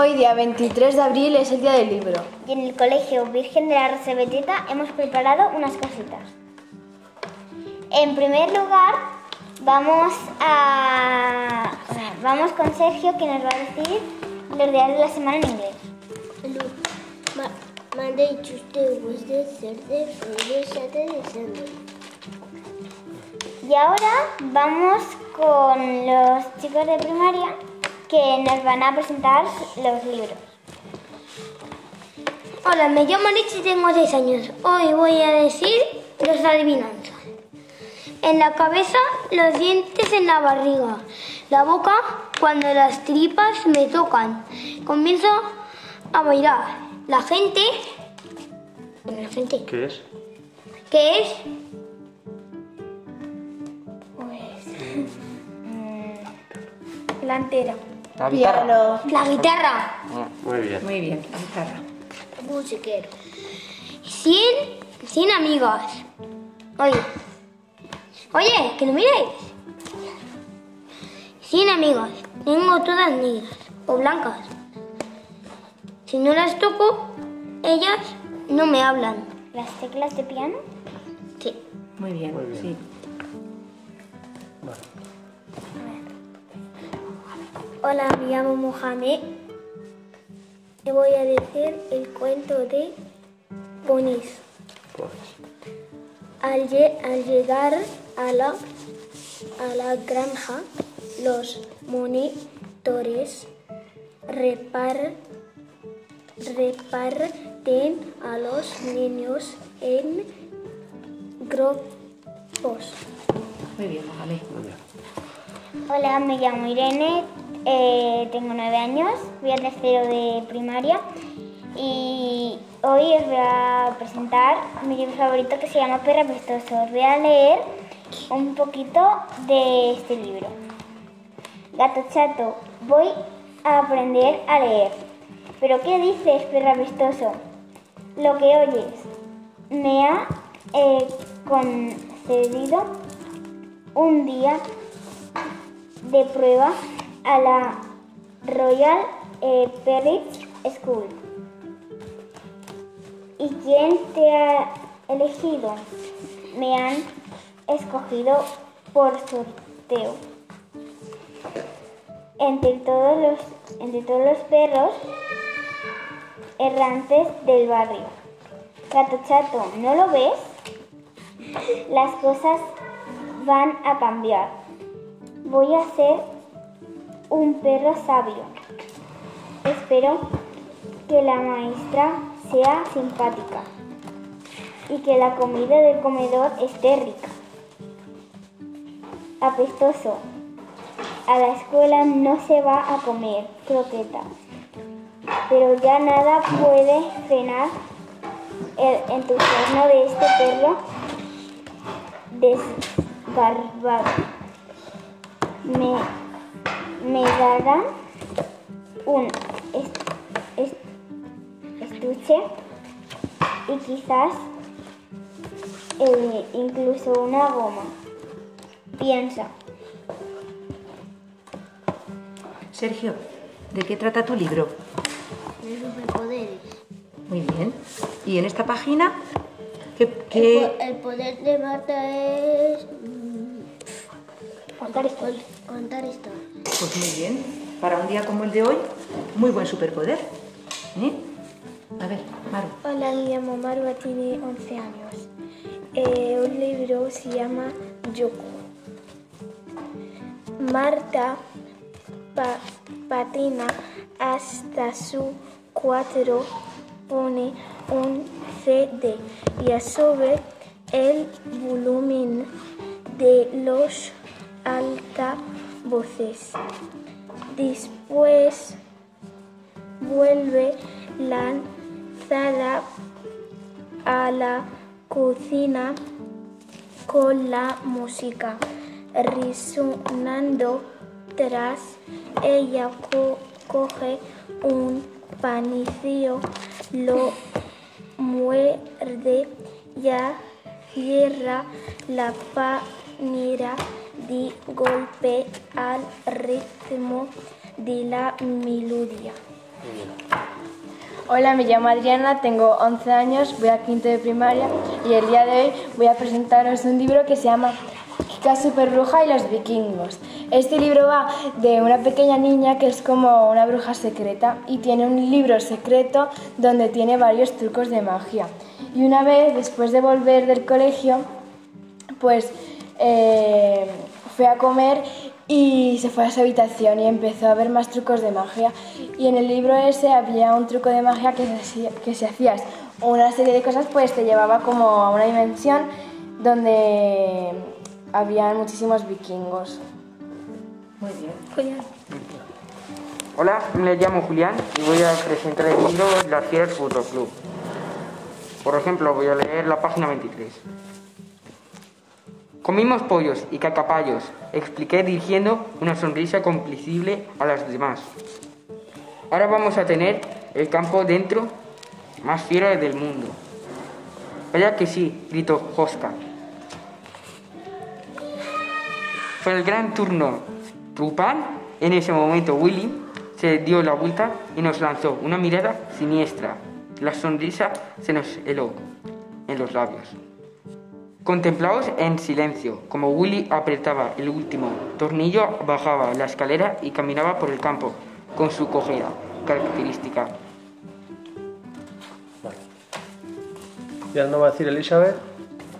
Hoy, día 23 de abril, es el día del libro. Y en el Colegio Virgen de la Rosa Beteta hemos preparado unas cositas. En primer lugar, vamos a vamos con Sergio que nos va a decir los días de la semana en inglés. Monday, Tuesday, Wednesday, Thursday, Friday, Saturday, Sunday. Y ahora vamos con los chicos de primaria que nos van a presentar los libros. Hola, me llamo Rich y tengo 6 años. Hoy voy a decir los adivinanzas. En la cabeza, los dientes en la barriga. La boca, cuando las tripas me tocan. Comienzo a bailar. La gente... La gente. ¿Qué es? ¿Qué es? La entera. La guitarra. Piano. La guitarra. Muy bien. Muy bien, la guitarra. Musiquero. 100, 100 amigos. Oye. Oye, que no miréis. 100 amigos. Tengo todas negras o blancas. Si no las toco, ellas no me hablan. Las teclas de piano. Sí. Muy bien, Muy bien. sí. Hola, me llamo Mohamed y voy a decir el cuento de Ponis. Al, lle- al llegar a la, a la granja, los monitores repar- reparten a los niños en grupos. Muy bien, Mohamed. muy bien. Hola, me llamo Irene, eh, tengo nueve años, voy a tercero de primaria y hoy os voy a presentar mi libro favorito que se llama Perra Pestoso. Os voy a leer un poquito de este libro. Gato chato, voy a aprender a leer. ¿Pero qué dices, perra vistoso? Lo que oyes. Me ha eh, concedido un día de prueba a la Royal eh, School. ¿Y quién te ha elegido? Me han escogido por sorteo. Entre todos los, entre todos los perros errantes del barrio. Gato chato, ¿no lo ves? Las cosas van a cambiar. Voy a ser un perro sabio. Espero que la maestra sea simpática y que la comida del comedor esté rica. Apestoso. A la escuela no se va a comer croqueta, pero ya nada puede frenar el entusiasmo de este perro desgarbado. Me, me darán un est- est- estuche y quizás eh, incluso una goma. Piensa. Sergio, ¿de qué trata tu libro? De superpoderes. Muy bien. ¿Y en esta página? ¿Qué, El, qué- po- el poder de Marta es mm, Contar esto. contar historias. Pues muy bien. Para un día como el de hoy, muy buen superpoder. ¿Eh? A ver, Maru. Hola, me llamo Marva, tiene 11 años. Eh, un libro se llama Yoko. Marta pa- patina hasta su cuatro, pone un CD y sube el volumen de los altavoces. Después vuelve lanzada a la cocina con la música resonando tras ella co- coge un panecillo lo muerde ya cierra la panera de golpe al ritmo de la melodía Hola, me llamo Adriana, tengo 11 años, voy a quinto de primaria y el día de hoy voy a presentaros un libro que se llama Kika Super Bruja y los vikingos. Este libro va de una pequeña niña que es como una bruja secreta y tiene un libro secreto donde tiene varios trucos de magia. Y una vez, después de volver del colegio, pues eh, fue a comer y se fue a su habitación y empezó a ver más trucos de magia. Y en el libro ese había un truco de magia que, se hacía- que si hacías una serie de cosas, pues te llevaba como a una dimensión donde había muchísimos vikingos. Muy bien. Julián. Hola, me llamo Julián y voy a presentar el libro Las Fieras Fútbol Club. Por ejemplo, voy a leer la página 23. Comimos pollos y cacapayos, expliqué dirigiendo una sonrisa complacible a las demás. Ahora vamos a tener el campo dentro más fiero del mundo. Vaya que sí, gritó Joska. Fue el gran turno. Trupan, en ese momento Willy se dio la vuelta y nos lanzó una mirada siniestra. La sonrisa se nos heló en los labios. Contemplaos en silencio, como Willy apretaba el último tornillo, bajaba la escalera y caminaba por el campo, con su cojera característica. Y ahora nos va a decir Elizabeth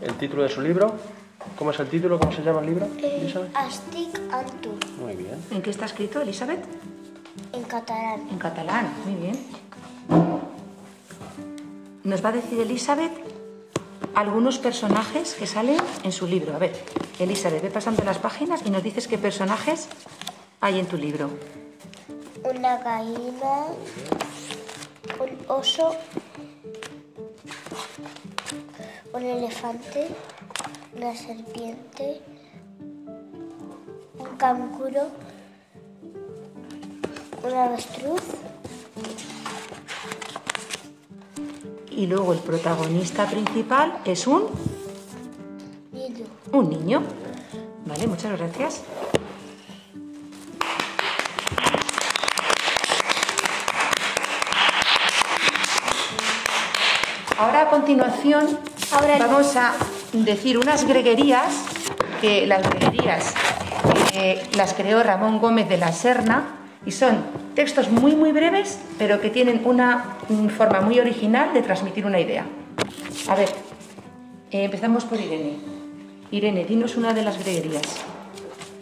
el título de su libro. ¿Cómo es el título? ¿Cómo se llama el libro? Elizabeth. Estic amb tu, Muy bien. ¿En qué está escrito, Elizabeth? en catalán. En catalán, muy bien. Nos va a decir Elizabeth algunos personajes que salen en su libro. A ver, Elizabeth, ve pasando las páginas y nos dices qué personajes hay en tu libro. Una gallina, un oso, un elefante, una serpiente, un canguro, un avestruz, Y luego el protagonista principal es un, niño. un niño. Vale, muchas gracias. Ahora a continuación vamos a decir unas greguerías que las greguerías eh, las creó Ramón Gómez de la Serna y son textos muy muy breves pero que tienen una mm, forma muy original de transmitir una idea. A ver, eh, empezamos por Irene. Irene, dinos una de las greguerías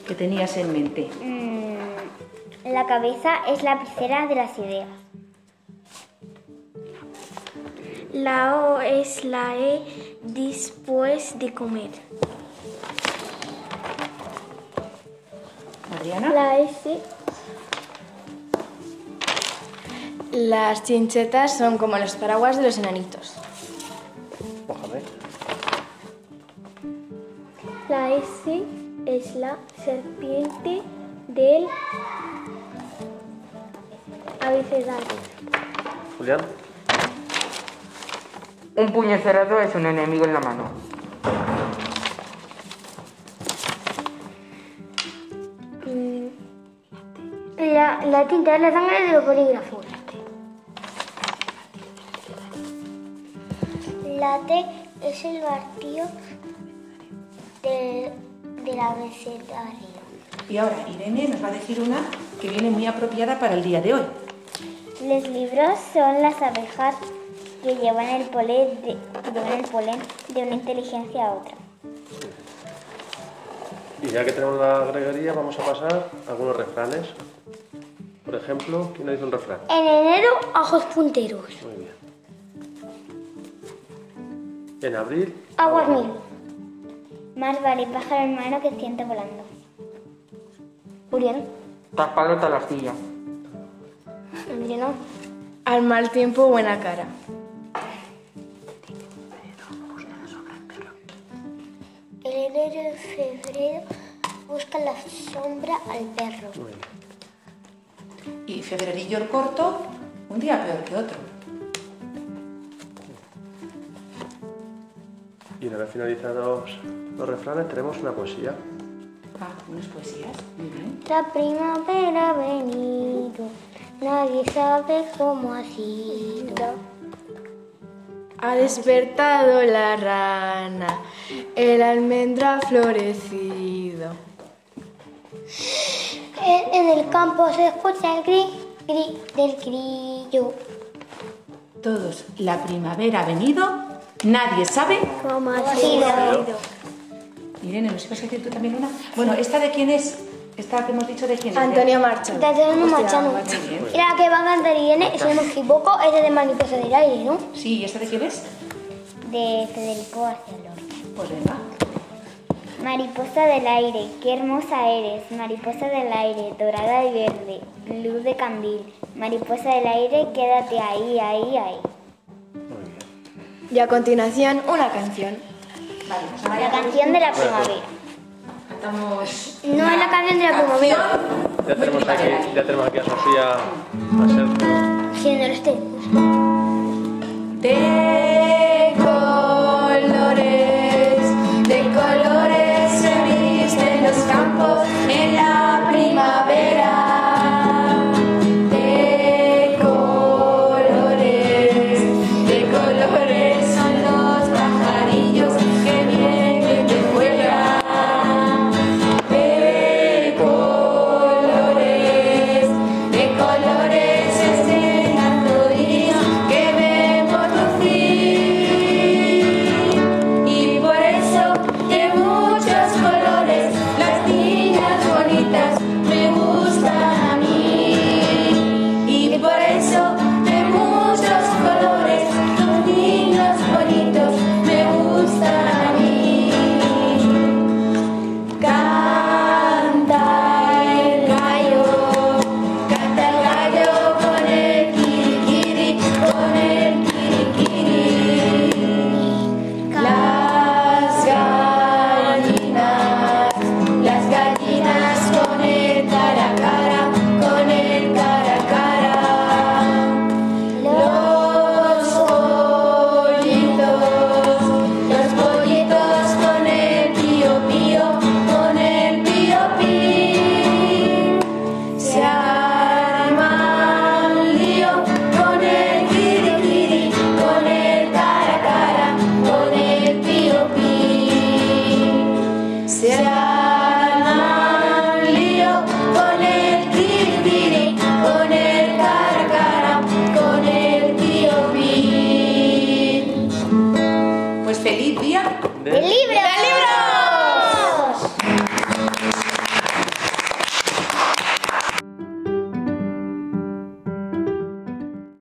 que tenías en mente. Mm, la cabeza es la lapicera de las ideas. La O es la E después de comer. Adriana. La S. Las chinchetas son como los paraguas de los enanitos. Mohamed. La S es la serpiente del abecedario. Julián. Un puño cerrado es un enemigo en la mano. La, la tinta es la sangre de los bolígrafos. La T es el martillo de, del abecedario. Y ahora Irene nos va a decir una que viene muy apropiada para el día de hoy. Los libros son las abejas que llevan el polen de, llevan el polen de una inteligencia a otra. Y ya que tenemos la greguería, vamos a pasar a algunos refranes. Por ejemplo, ¿quién nos dice un refrán? En enero, ajos punteros. Muy En abril, Aguas mil. Más vale pájaro en mano que ciento volando. Julián. Tapalota la astilla. Emiliano. Al mal tiempo, buena cara. En enero y febrero busca la sombra al perro. bien. Y febrerillo el corto, un día peor que otro. Y una vez finalizados los refranes, tenemos una poesía. Ah, unas poesías, muy bien. La primavera ha venido, Nadie sabe cómo ha sido. Ha despertado la rana, el almendra ha florecido. En, en el campo se escucha el gri, gri del grillo. Todos, la primavera ha venido, nadie sabe. ¿Cómo ha sido? Irene, ¿nos ibas a decir tú también una? Bueno, ¿esta de quién es? ¿Esta que hemos dicho de quién es? Antonio Marcha. De Antonio Machado. Y la que va a cantar Irene, si no me equivoco, es de Mariposa del Aire, ¿no? Sí, ¿y esta de quién es? De Federico García Lorca. Pues venga. Mariposa del aire, qué hermosa eres, mariposa del aire, dorada y verde, luz de candil. Mariposa del aire, quédate ahí, ahí, ahí. Y a continuación, una canción. Vale, pues La canción de la primavera. cantamos... No es la canción de la primavera. Ya tenemos aquí, ya tenemos aquí a Sofía, a Sergio. Si no lo Yeah.